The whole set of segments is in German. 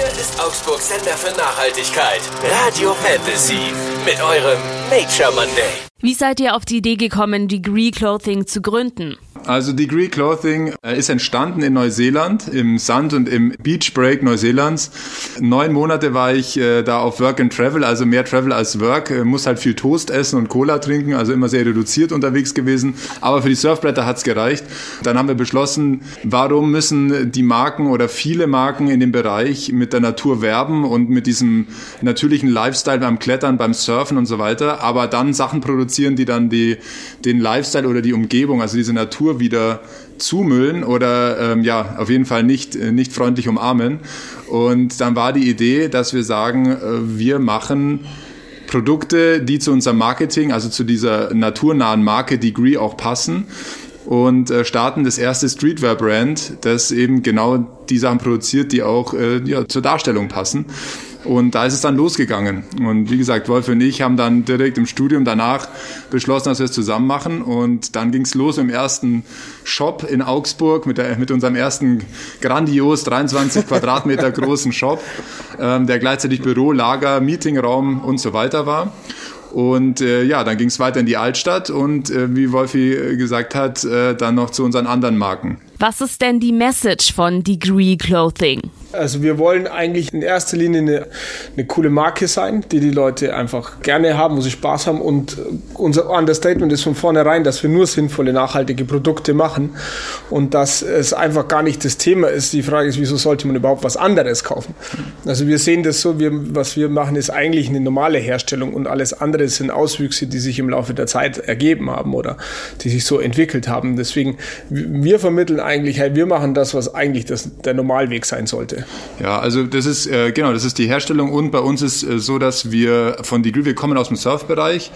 Hier ist Augsburg Sender für Nachhaltigkeit. Radio Fantasy. Mit eurem Nature Monday. Wie seid ihr auf die Idee gekommen, Degree Clothing zu gründen? Also Degree Clothing äh, ist entstanden in Neuseeland, im Sand- und im Beach Break Neuseelands. Neun Monate war ich äh, da auf Work and Travel, also mehr Travel als Work. Äh, muss halt viel Toast essen und Cola trinken, also immer sehr reduziert unterwegs gewesen. Aber für die Surfbretter hat's gereicht. Dann haben wir beschlossen, warum müssen die Marken oder viele Marken in dem Bereich mit der Natur werben und mit diesem natürlichen Lifestyle beim Klettern, beim Surfen und so weiter, aber dann Sachen produzieren, die dann die, den Lifestyle oder die Umgebung, also diese Natur wieder zumüllen oder ähm, ja, auf jeden Fall nicht, äh, nicht freundlich umarmen. Und dann war die Idee, dass wir sagen, äh, wir machen Produkte, die zu unserem Marketing, also zu dieser naturnahen Marke Degree auch passen und äh, starten das erste Streetwear-Brand, das eben genau die Sachen produziert, die auch ja, zur Darstellung passen. Und da ist es dann losgegangen. Und wie gesagt, Wolf und ich haben dann direkt im Studium danach beschlossen, dass wir es zusammen machen. Und dann ging es los im ersten Shop in Augsburg mit, der, mit unserem ersten grandios 23 Quadratmeter großen Shop, ähm, der gleichzeitig Büro, Lager, Meetingraum und so weiter war. Und äh, ja, dann ging es weiter in die Altstadt und äh, wie Wolfi äh, gesagt hat, äh, dann noch zu unseren anderen Marken. Was ist denn die Message von Degree Clothing? Also wir wollen eigentlich in erster Linie eine, eine coole Marke sein, die die Leute einfach gerne haben, wo sie Spaß haben. Und unser Understatement ist von vornherein, dass wir nur sinnvolle, nachhaltige Produkte machen und dass es einfach gar nicht das Thema ist. Die Frage ist, wieso sollte man überhaupt was anderes kaufen? Also wir sehen das so, wir, was wir machen, ist eigentlich eine normale Herstellung und alles andere sind Auswüchse, die sich im Laufe der Zeit ergeben haben oder die sich so entwickelt haben. Deswegen, wir vermitteln eigentlich, wir machen das, was eigentlich das, der Normalweg sein sollte. Ja, also das ist äh, genau, das ist die Herstellung und bei uns ist äh, so, dass wir von Degree, wir kommen aus dem Surfbereich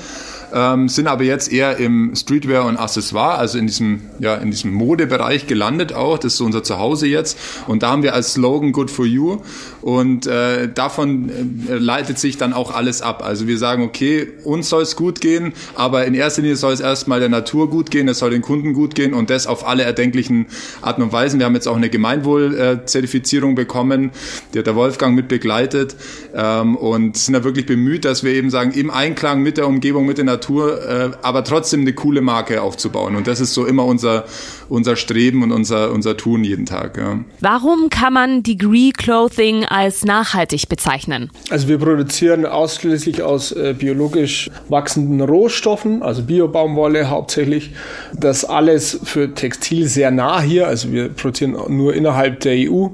ähm, sind aber jetzt eher im Streetwear und Accessoire, also in diesem, ja, in diesem Modebereich gelandet auch. Das ist so unser Zuhause jetzt. Und da haben wir als Slogan Good for You. Und äh, davon äh, leitet sich dann auch alles ab. Also wir sagen, okay, uns soll es gut gehen, aber in erster Linie soll es erstmal der Natur gut gehen, es soll den Kunden gut gehen und das auf alle erdenklichen Arten und Weisen. Wir haben jetzt auch eine Gemeinwohl-Zertifizierung bekommen, die hat der Wolfgang mit begleitet ähm, und sind da wirklich bemüht, dass wir eben sagen, im Einklang mit der Umgebung, mit der Natur, Natur, äh, aber trotzdem eine coole Marke aufzubauen. Und das ist so immer unser, unser Streben und unser, unser Tun jeden Tag. Ja. Warum kann man Degree Clothing als nachhaltig bezeichnen? Also wir produzieren ausschließlich aus äh, biologisch wachsenden Rohstoffen, also Biobaumwolle hauptsächlich. Das alles für Textil sehr nah hier. Also wir produzieren nur innerhalb der EU.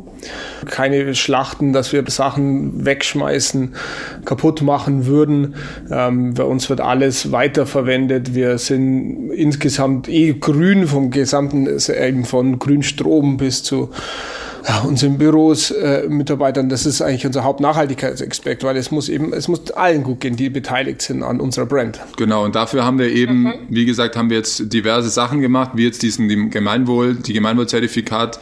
Keine Schlachten, dass wir Sachen wegschmeißen, kaputt machen würden. Ähm, bei uns wird alles weiterverwendet. Wir sind insgesamt eh grün vom gesamten, eben von Grünstrom bis zu ja, unseren Büros, äh, Mitarbeitern, das ist eigentlich unser Hauptnachhaltigkeitsaspekt, weil es muss eben, es muss allen gut gehen, die beteiligt sind an unserer Brand. Genau, und dafür haben wir eben, mhm. wie gesagt, haben wir jetzt diverse Sachen gemacht, wie jetzt diesen Gemeinwohl, die Gemeinwohlzertifikat,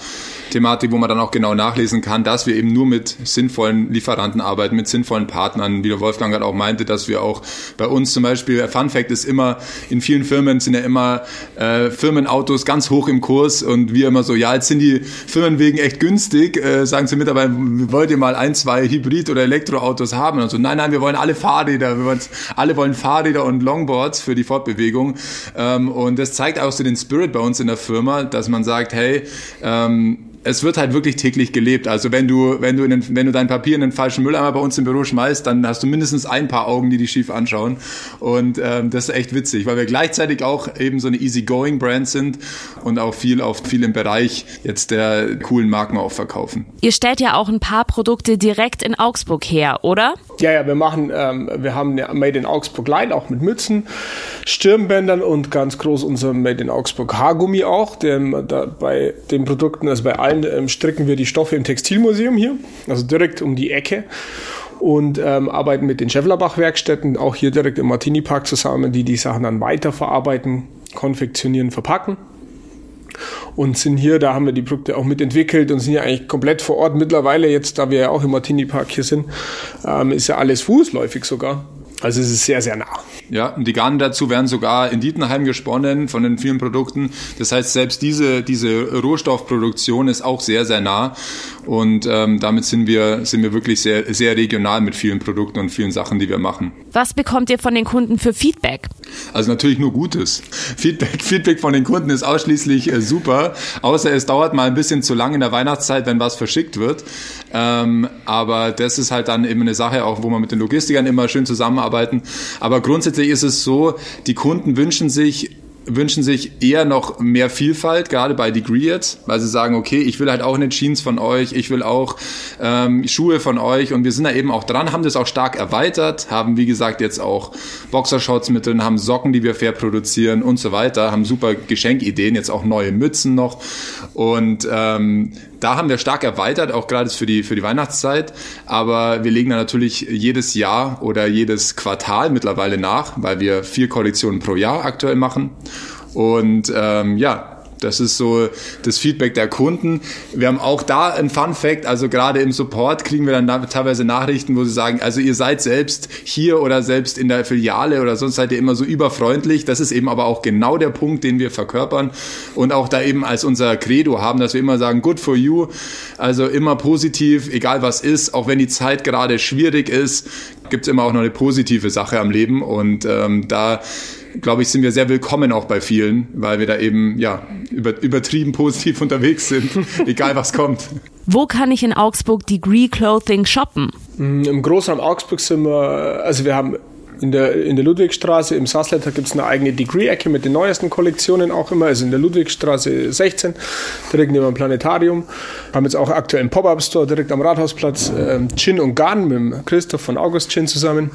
Thematik, wo man dann auch genau nachlesen kann, dass wir eben nur mit sinnvollen Lieferanten arbeiten, mit sinnvollen Partnern, wie der Wolfgang gerade auch meinte, dass wir auch bei uns zum Beispiel, Fun Fact ist immer, in vielen Firmen sind ja immer äh, Firmenautos ganz hoch im Kurs und wir immer so, ja, jetzt sind die Firmen wegen echt günstig, äh, sagen zu Mitarbeitern, wollt ihr mal ein, zwei Hybrid- oder Elektroautos haben? Und so, nein, nein, wir wollen alle Fahrräder, wir wollen, alle wollen Fahrräder und Longboards für die Fortbewegung. Ähm, und das zeigt auch so den Spirit bei uns in der Firma, dass man sagt, hey, ähm, es wird halt wirklich täglich gelebt. Also wenn du, wenn du, in den, wenn du dein Papier in den falschen Mülleimer bei uns im Büro schmeißt, dann hast du mindestens ein paar Augen, die dich schief anschauen. Und ähm, das ist echt witzig, weil wir gleichzeitig auch eben so eine easygoing Brand sind und auch viel auf viel im Bereich jetzt der coolen Marken auch verkaufen. Ihr stellt ja auch ein paar Produkte direkt in Augsburg her, oder? Ja, ja, wir machen, ähm, wir haben eine Made in Augsburg Line, auch mit Mützen, Stirnbändern und ganz groß unser Made in Augsburg Haargummi auch. Dem, da, bei den Produkten, also bei allen ähm, stricken wir die Stoffe im Textilmuseum hier, also direkt um die Ecke und ähm, arbeiten mit den Schäfflerbach-Werkstätten, auch hier direkt im Martini-Park zusammen, die die Sachen dann weiterverarbeiten, konfektionieren, verpacken und sind hier, da haben wir die Produkte auch mitentwickelt und sind ja eigentlich komplett vor Ort. Mittlerweile, jetzt da wir ja auch im Martini Park hier sind, ähm, ist ja alles fußläufig sogar. Also es ist sehr, sehr nah. Ja, und die Garne dazu werden sogar in Dietenheim gesponnen von den vielen Produkten. Das heißt, selbst diese, diese Rohstoffproduktion ist auch sehr, sehr nah. Und ähm, damit sind wir, sind wir wirklich sehr, sehr regional mit vielen Produkten und vielen Sachen, die wir machen. Was bekommt ihr von den Kunden für Feedback? Also natürlich nur Gutes. Feedback, Feedback von den Kunden ist ausschließlich äh, super, außer es dauert mal ein bisschen zu lang in der Weihnachtszeit, wenn was verschickt wird. Ähm, aber das ist halt dann eben eine Sache, auch wo man mit den Logistikern immer schön zusammenarbeiten. Aber grundsätzlich ist es so, die Kunden wünschen sich wünschen sich eher noch mehr Vielfalt, gerade bei Degree jetzt, weil sie sagen, okay, ich will halt auch eine Jeans von euch, ich will auch ähm, Schuhe von euch und wir sind da eben auch dran, haben das auch stark erweitert, haben wie gesagt jetzt auch Boxershorts mit drin, haben Socken, die wir fair produzieren und so weiter, haben super Geschenkideen, jetzt auch neue Mützen noch und ähm, da haben wir stark erweitert, auch gerade für die, für die Weihnachtszeit. Aber wir legen da natürlich jedes Jahr oder jedes Quartal mittlerweile nach, weil wir vier Kollektionen pro Jahr aktuell machen. Und ähm, ja, das ist so das Feedback der Kunden. Wir haben auch da ein Fun Fact, also gerade im Support kriegen wir dann teilweise Nachrichten, wo sie sagen, also ihr seid selbst hier oder selbst in der Filiale oder sonst seid ihr immer so überfreundlich. Das ist eben aber auch genau der Punkt, den wir verkörpern und auch da eben als unser Credo haben, dass wir immer sagen, good for you, also immer positiv, egal was ist, auch wenn die Zeit gerade schwierig ist, gibt es immer auch noch eine positive Sache am Leben und ähm, da glaube ich, sind wir sehr willkommen auch bei vielen, weil wir da eben ja über, übertrieben positiv unterwegs sind, egal was kommt. Wo kann ich in Augsburg Degree Clothing shoppen? Mm, Im Großraum Augsburg sind wir, also wir haben in der, in der Ludwigstraße im Sassletter gibt es eine eigene Degree-Ecke mit den neuesten Kollektionen auch immer. Also in der Ludwigstraße 16, direkt neben dem Planetarium. Haben jetzt auch aktuell einen Pop-Up-Store direkt am Rathausplatz. Ähm, Gin und Garn mit dem Christoph von August Gin zusammen.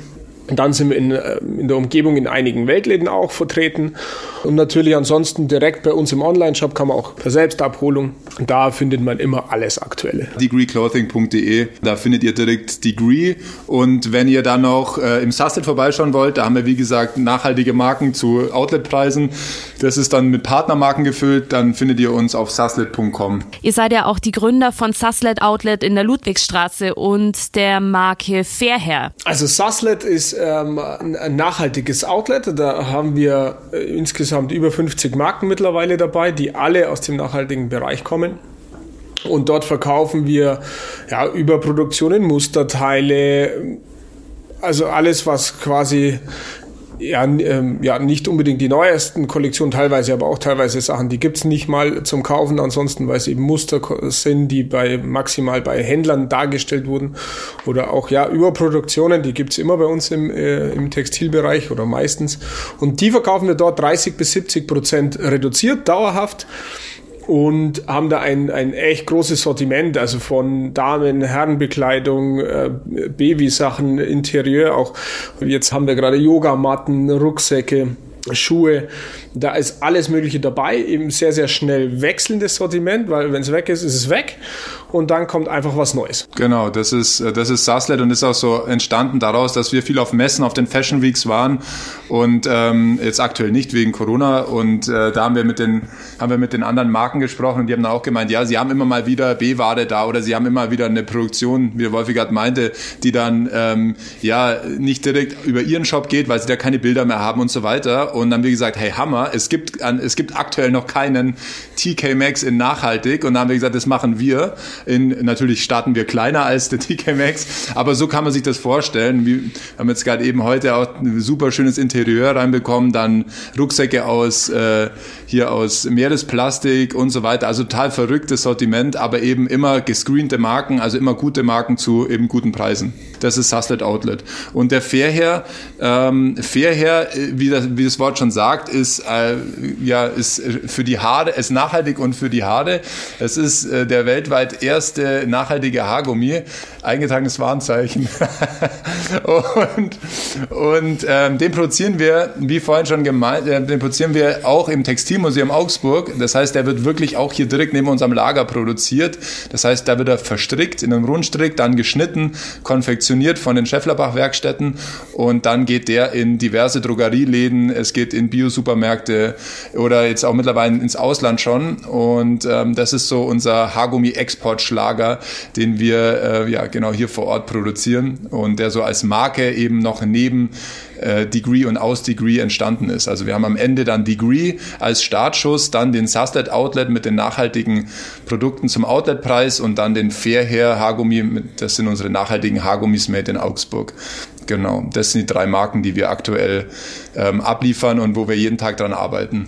Und dann sind wir in, äh, in der Umgebung in einigen Weltläden auch vertreten. Und natürlich ansonsten direkt bei uns im Online-Shop kann man auch per Selbstabholung. Da findet man immer alles Aktuelle. Degreeclothing.de, da findet ihr direkt Degree. Und wenn ihr dann noch äh, im Susset vorbeischauen wollt, da haben wir wie gesagt nachhaltige Marken zu Outletpreisen. Das ist dann mit Partnermarken gefüllt. Dann findet ihr uns auf suslet.com. Ihr seid ja auch die Gründer von Suslet Outlet in der Ludwigstraße und der Marke Fairhair. Also Suslet ist ähm, ein nachhaltiges Outlet. Da haben wir äh, insgesamt über 50 Marken mittlerweile dabei, die alle aus dem nachhaltigen Bereich kommen. Und dort verkaufen wir ja, Überproduktionen, Musterteile, also alles, was quasi ja, ähm, ja, nicht unbedingt die neuesten Kollektionen, teilweise, aber auch teilweise Sachen, die gibt's nicht mal zum Kaufen, ansonsten, weil es eben Muster sind, die bei maximal bei Händlern dargestellt wurden. Oder auch ja, Überproduktionen, die gibt's immer bei uns im, äh, im Textilbereich oder meistens. Und die verkaufen wir dort 30 bis 70 Prozent reduziert, dauerhaft und haben da ein, ein echt großes Sortiment, also von Damen, Herrenbekleidung, äh, Babysachen, Interieur, auch. Jetzt haben wir gerade Yogamatten, Rucksäcke, Schuhe, da ist alles Mögliche dabei, eben sehr, sehr schnell wechselndes Sortiment, weil wenn es weg ist, ist es weg und dann kommt einfach was Neues. Genau, das ist, das ist Saslet und ist auch so entstanden daraus, dass wir viel auf Messen, auf den Fashion Weeks waren und ähm, jetzt aktuell nicht wegen Corona und äh, da haben wir mit den, haben wir mit den anderen Marken gesprochen und die haben dann auch gemeint, ja, sie haben immer mal wieder B-Ware da oder sie haben immer wieder eine Produktion, wie der Wolfigard meinte, die dann ähm, ja nicht direkt über ihren Shop geht, weil sie da keine Bilder mehr haben und so weiter und dann haben wir gesagt, hey Hammer, es gibt, es gibt aktuell noch keinen TK Maxx in nachhaltig. Und dann haben wir gesagt, das machen wir. In, natürlich starten wir kleiner als der TK Maxx, aber so kann man sich das vorstellen. Wir haben jetzt gerade eben heute auch ein super schönes Interieur reinbekommen, dann Rucksäcke aus äh, hier aus Meeresplastik und so weiter. Also total verrücktes Sortiment, aber eben immer gescreente Marken, also immer gute Marken zu eben guten Preisen. Das ist Suslet Outlet. Und der Fairhair, ähm, Fairhair, wie das, wie das Wort schon sagt, ist äh, ja ist für die Haare, ist nachhaltig und für die Haare. Es ist äh, der weltweit erste nachhaltige Haargummi, eingetragenes Warnzeichen. und und ähm, den produzieren wir, wie vorhin schon gemeint, äh, den produzieren wir auch im Textilmuseum Augsburg. Das heißt, der wird wirklich auch hier direkt neben unserem Lager produziert. Das heißt, da wird er verstrickt in einem Rundstrick, dann geschnitten, konfektioniert von den Schefflerbach-Werkstätten und dann geht der in diverse Drogerieläden, es geht in Bio-Supermärkte oder jetzt auch mittlerweile ins Ausland schon. Und ähm, das ist so unser Haargummi-Export Exportschlager, den wir äh, ja genau hier vor Ort produzieren und der so als Marke eben noch neben äh, Degree und aus Degree entstanden ist. Also wir haben am Ende dann Degree als Startschuss, dann den Saslet Outlet mit den nachhaltigen Produkten zum Outletpreis und dann den Fairhair Haargummi, das sind unsere nachhaltigen Haargummis made in Augsburg. Genau, das sind die drei Marken, die wir aktuell ähm, abliefern und wo wir jeden Tag dran arbeiten.